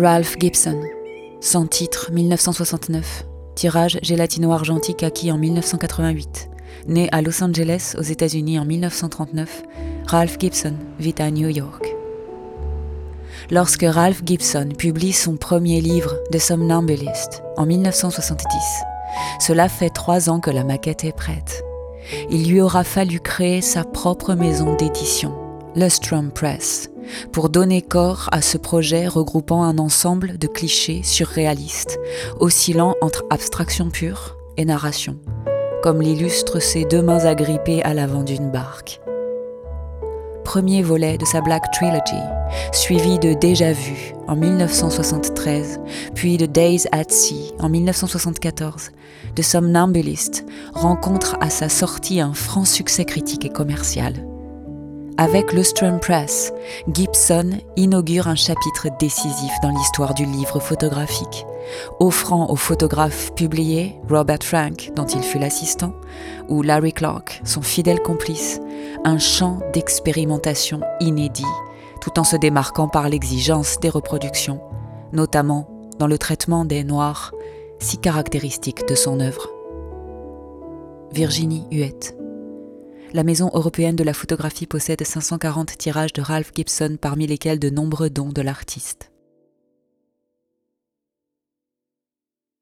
Ralph Gibson, sans titre 1969, tirage gélatino-argentique acquis en 1988. Né à Los Angeles, aux États-Unis en 1939, Ralph Gibson vit à New York. Lorsque Ralph Gibson publie son premier livre, The Somnambulist, en 1970, cela fait trois ans que la maquette est prête. Il lui aura fallu créer sa propre maison d'édition, Lustrum Press, pour donner corps à ce projet regroupant un ensemble de clichés surréalistes, oscillant entre abstraction pure et narration, comme l'illustrent ses deux mains agrippées à l'avant d'une barque. Premier volet de sa Black Trilogy, suivi de Déjà Vu en 1973, puis de Days at Sea en 1974, de Somnambulist rencontre à sa sortie un franc succès critique et commercial. Avec Lustrum Press, Gibson inaugure un chapitre décisif dans l'histoire du livre photographique, offrant aux photographes publiés, Robert Frank, dont il fut l'assistant, ou Larry Clark, son fidèle complice, un champ d'expérimentation inédit, tout en se démarquant par l'exigence des reproductions, notamment dans le traitement des noirs, si caractéristique de son œuvre. Virginie Huette la Maison européenne de la photographie possède 540 tirages de Ralph Gibson, parmi lesquels de nombreux dons de l'artiste.